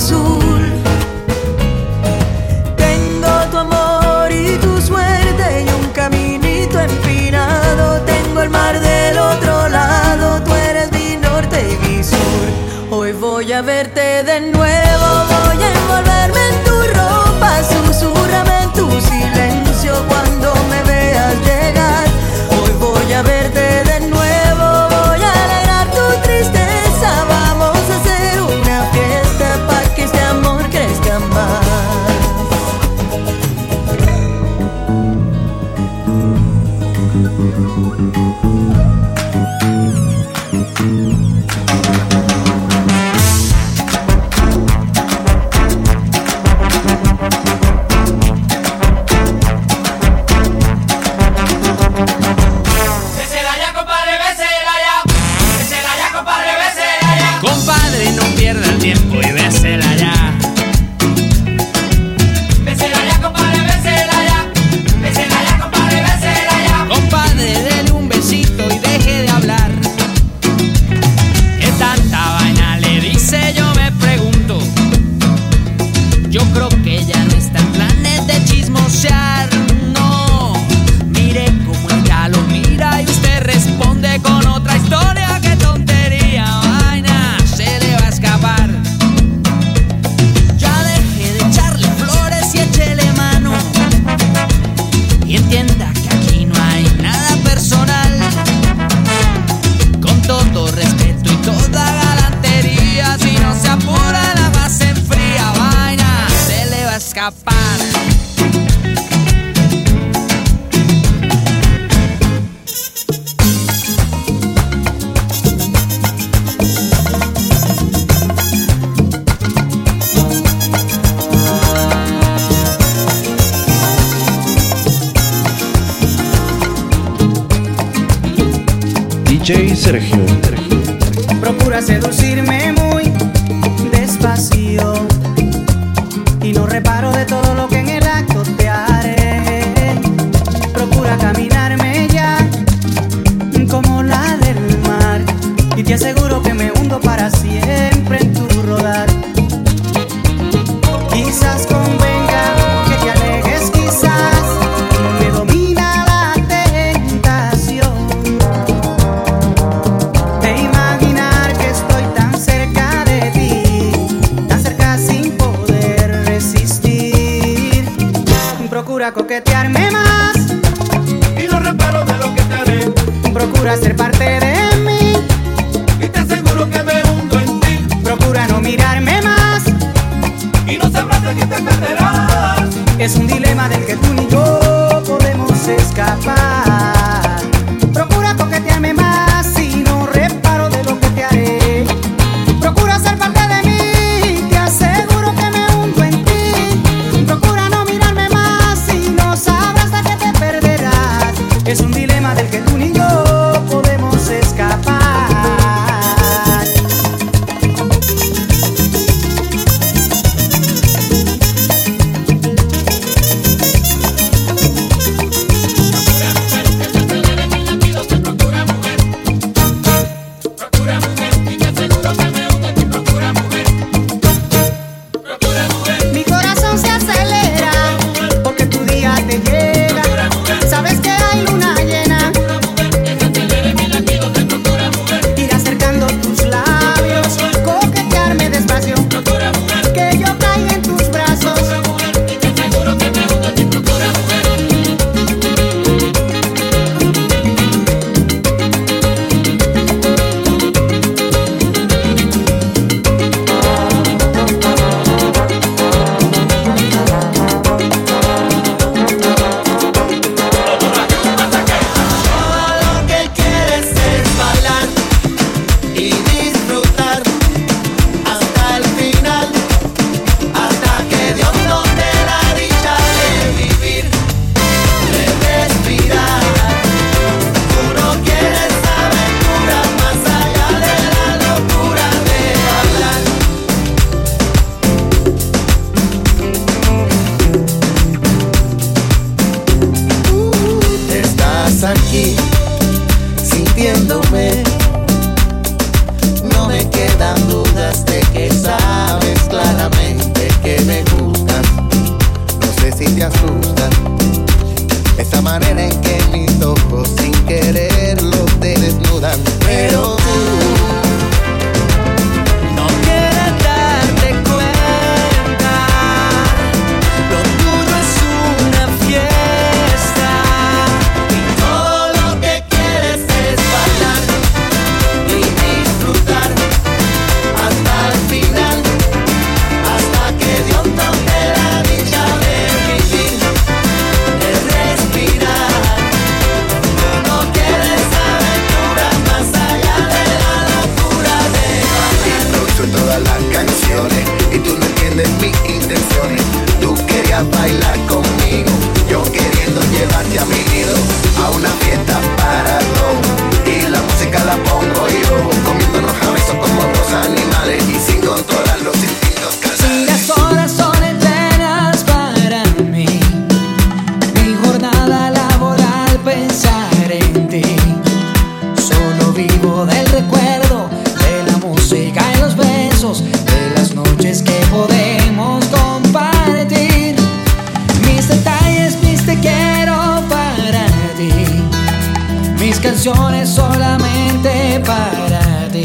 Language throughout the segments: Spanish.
azul. Tengo tu amor y tu suerte y un caminito empinado. Tengo el mar del otro lado, tú eres mi norte y mi sur. Hoy voy a verte de nuevo. yo creo escapar. DJ Sergio. Procura seducirme procura ser para te asusta Esa manera en que mis ojos sin quererlo te desnudan. Pero tú. Solo vivo del recuerdo, de la música y los besos, de las noches que podemos compartir. Mis detalles, mis te quiero para ti. Mis canciones solamente para ti.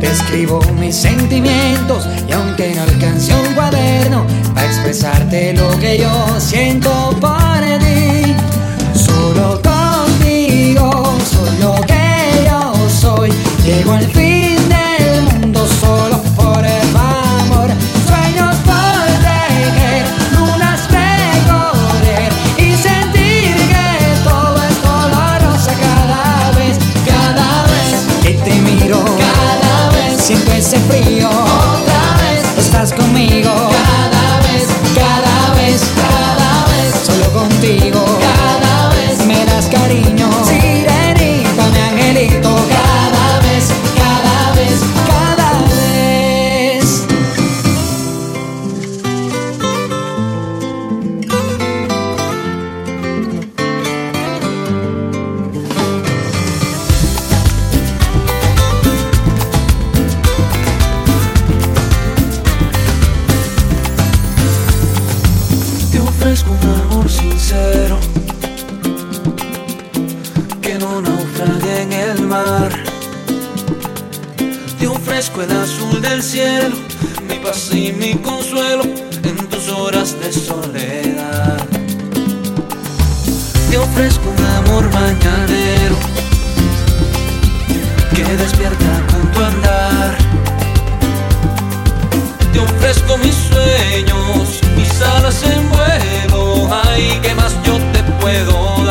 Te escribo mis sentimientos y aunque no alcance un cuaderno, a expresarte lo que yo siento por ti. y mi consuelo en tus horas de soledad. Te ofrezco un amor mañanero que despierta con tu andar. Te ofrezco mis sueños, mis alas en vuelo, ay, ¿qué más yo te puedo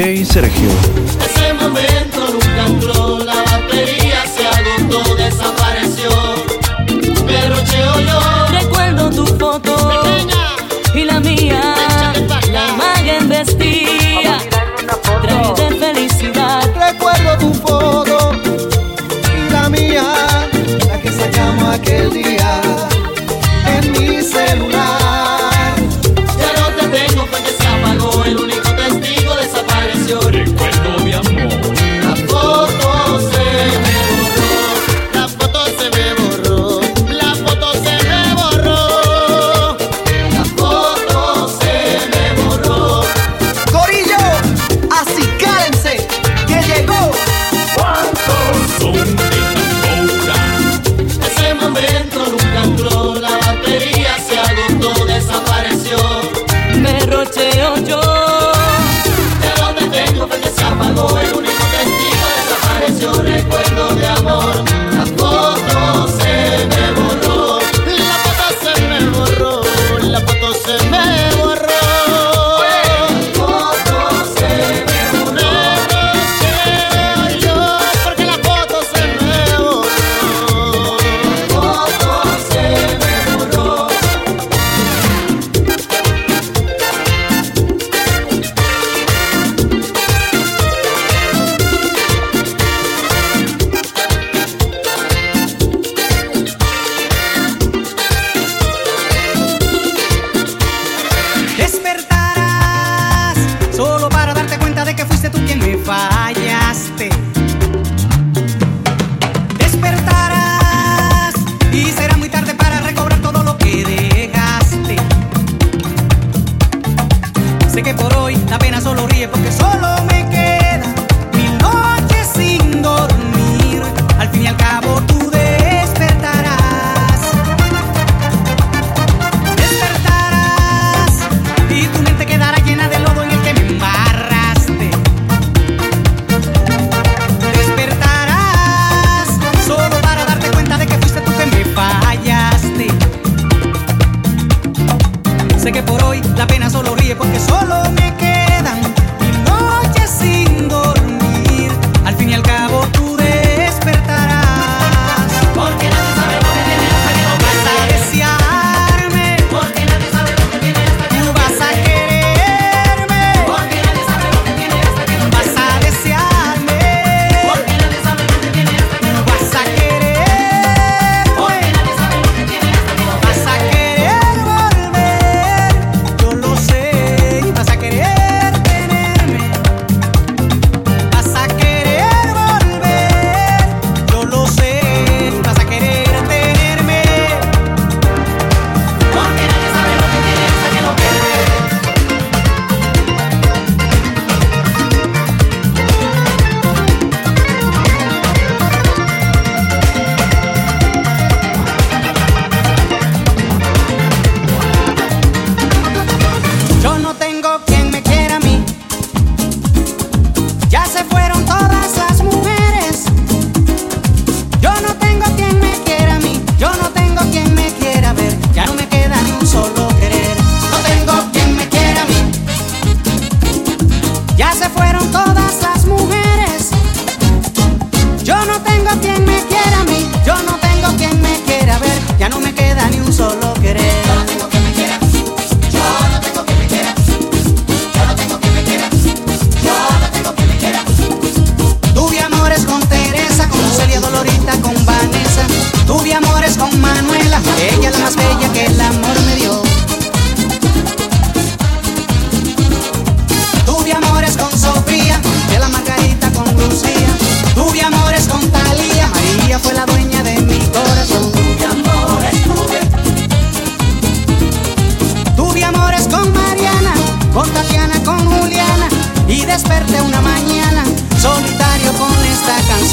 DJ Sergio. Ese momento nunca entró, la batería se agotó, desapareció. Pero Derrocheo yo. Recuerdo tu foto Pequeña. y la mía. La imagen vestía. Traje de felicidad. Recuerdo tu foto y la mía. La que sacamos aquel día en mi celular. veo yo. ¿De dónde tengo se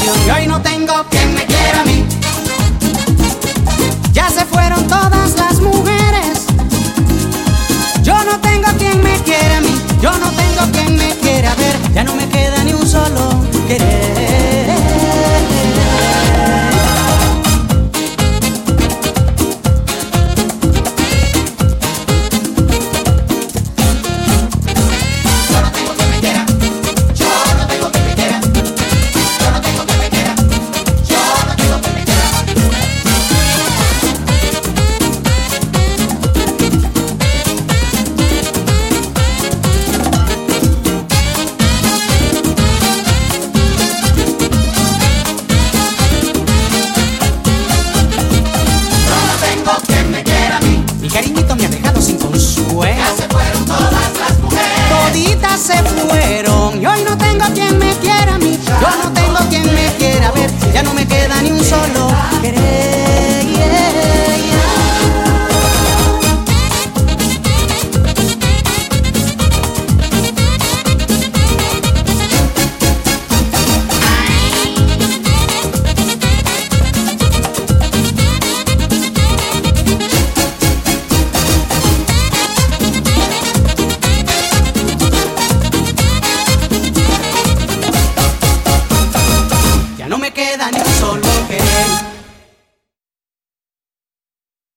yo y hoy no tengo quien me quiera a mí. Ya se fueron todas las mujeres. Yo no tengo quien me quiera a mí. Yo no tengo quien me quiera ver. Ya no me queda ni un solo querer.